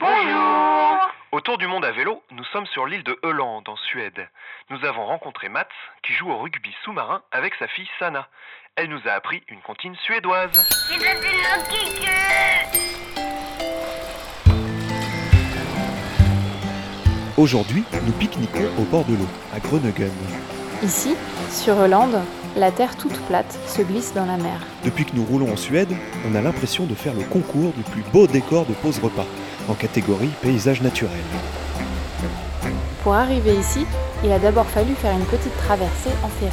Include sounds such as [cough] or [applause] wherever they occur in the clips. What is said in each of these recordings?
Bonjour Autour du monde à vélo, nous sommes sur l'île de Öland en Suède. Nous avons rencontré Mats qui joue au rugby sous-marin avec sa fille Sana. Elle nous a appris une comptine suédoise. Aujourd'hui, nous pique-niquons au bord de l'eau, à Groningen. Ici, sur Hollande, la terre toute plate se glisse dans la mer. Depuis que nous roulons en Suède, on a l'impression de faire le concours du plus beau décor de pause repas, en catégorie paysage naturel. Pour arriver ici, il a d'abord fallu faire une petite traversée en ferry.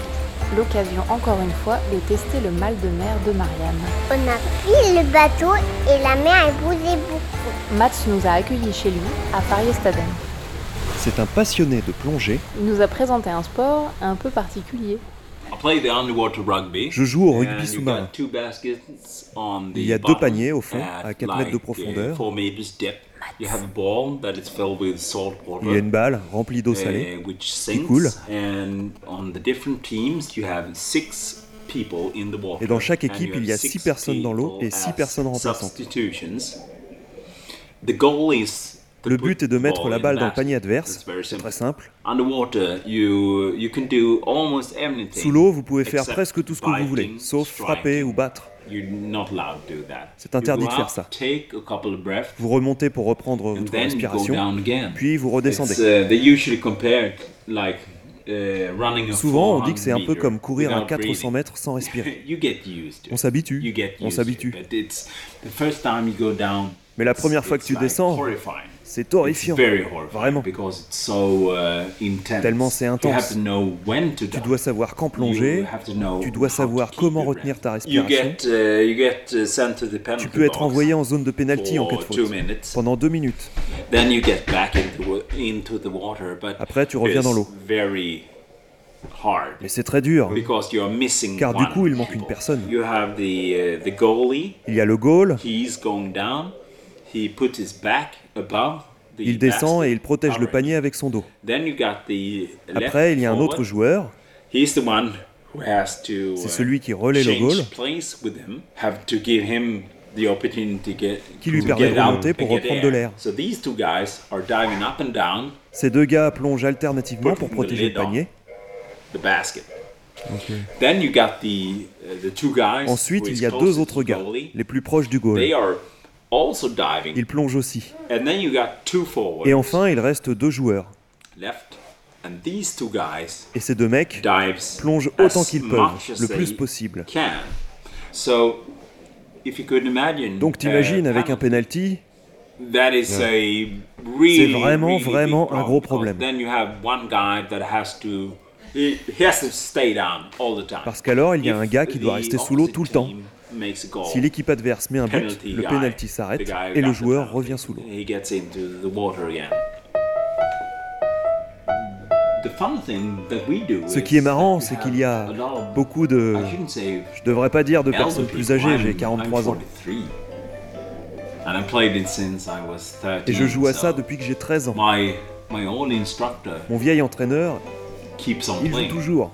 L'occasion encore une fois de tester le mal de mer de Marianne. On a pris le bateau et la mer a bougé beaucoup. Mats nous a accueillis chez lui, à Farjestaden. C'est un passionné de plongée. Il nous a présenté un sport un peu particulier. I play the underwater rugby. Je joue au rugby sous-marin. Il y a deux paniers au fond, à 4 like, mètres de uh, profondeur. four meters depth. You have a ball that is filled with salt water. Il y a une balle remplie d'eau salée. uh, sinks. coule. Et dans chaque équipe, il y a have six six personnes dans l'eau et people six as personnes remplaçantes. Le but est de mettre la balle dans le panier adverse. Très simple. Underwater, you you can do almost anything. Sous l'eau, vous pouvez faire presque tout ce que vous voulez, sauf frapper ou battre. C'est interdit de faire ça. Vous remontez pour reprendre votre respiration, puis vous redescendez. uh, uh, Souvent, on dit que 400 c'est un peu comme courir à without 400 breathing. mètres sans respirer. [laughs] you get used to On it. s'habitue, on s'habitue. Mais la première fois que tu descends. C'est horrifiant. Vraiment. because it's so uh, intense. Tellement c'est intense. Tu dois savoir quand plonger, tu dois savoir comment retenir ta respiration. uh, uh, Tu peux être envoyé en zone de pénalty en cas de faute pendant deux minutes. Then you get back into, into the water, but Après, tu reviens dans l'eau. Mais c'est très dur. because you are missing Car du coup, il manque une personne. Il y a le goal, il descend et il protège le panier avec son dos. Après, il y a un autre joueur, He's the one who has to. c'est uh, celui qui relaie le change goal, Qui lui permet de remonter pour reprendre de air. l'air. So these two guys are diving up and down Ces deux gars plongent alternativement pour protéger le panier. the basket. Then you got the uh, the two guys. Ensuite, il y a deux autres gars, les plus proches du goal. Are also diving. Ils plongent aussi. And then you got two forwards. Et enfin, il reste deux joueurs. left. And these two guys Et ces deux mecs plongent autant qu'ils peuvent, le plus possible. Can. So, if you could imagine. Donc t'imagines uh, avec un penalty, That is a really, C'est vraiment, vraiment un gros problem, problème. because Then you have one guy that has to he, he has to stay down all the time. Parce qu'alors, il y a un gars qui doit rester sous l'eau tout le temps. Si l'équipe adverse met un but, le penalty the s'arrête et le joueur revient sous l'eau. Ce qui est marrant, c'est qu'il y a beaucoup de... Je devrais pas dire de personnes plus âgées, j'ai I'm- 43 ans. I'm 43. And I played it since I was 13. Et je joue à ça depuis que j'ai 13 ans. Mon vieil entraîneur, il joue toujours.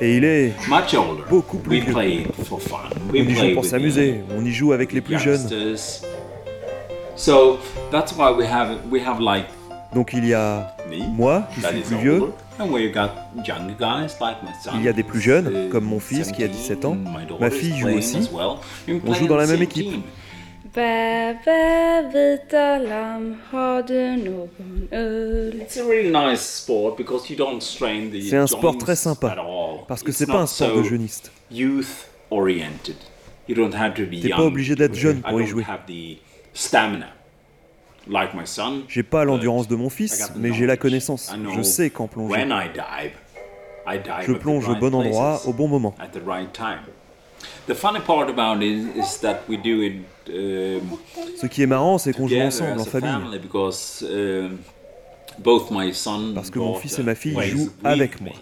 Et il est... Beaucoup plus vieux. On y joue pour s'amuser, on y joue avec les plus jeunes. youngsters. So that's why we have we have like Donc il y a moi, qui suis is plus vieux, older, and we've got younger guys like my son. Il y a des plus jeunes, uh, comme mon fils qui a 17, 17 ans. Ma fille joue aussi. On joue dans la même équipe. Team. Bä, bä, vita lamm, har du någon ull? It's a really nice sport because you don't strain the C'est un sport très sympa, parce que c'est pas un sport de jeuniste. Youth oriented. You don't have to be T'es pas obligé d'être jeune I pour y don't jouer. have the stamina. Like my son. J'ai pas l'endurance de mon I fils, mais j'ai la connaissance. Je sais quand plonger. When I dive, I dive Je plonge au bon endroit, au bon moment. At the right time. The funny part about it is that we do it um, Ce qui est marrant, c'est qu'on joue ensemble, as en a famille. family because um, both my son Parce que mon daughter fils et ma fille jouent with avec me. moi.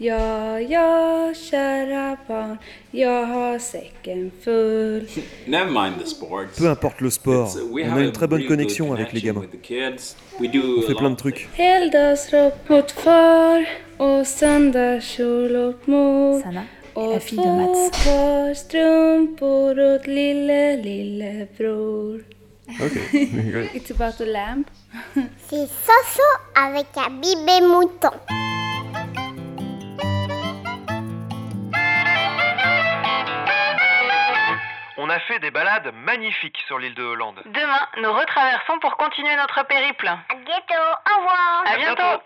Ja, ja, kära barn, jag har säcken full. Never mind the sports. Peu importe le sport, uh, we on have a une très bonne connexion avec les connection gamins. with the kids. We do On fait plein de trucs. Helgdagsrock mot far och söndagskjol åt mor. La fille de Mats. par strumpor åt lille, lillebror. Okay, [laughs] great. It's about a lamp. C'est Soso avec un bébé mouton. On a fait des balades magnifiques sur l'île de Hollande. Demain, nous retraversons pour continuer notre périple. À bientôt. Au revoir. À bientôt.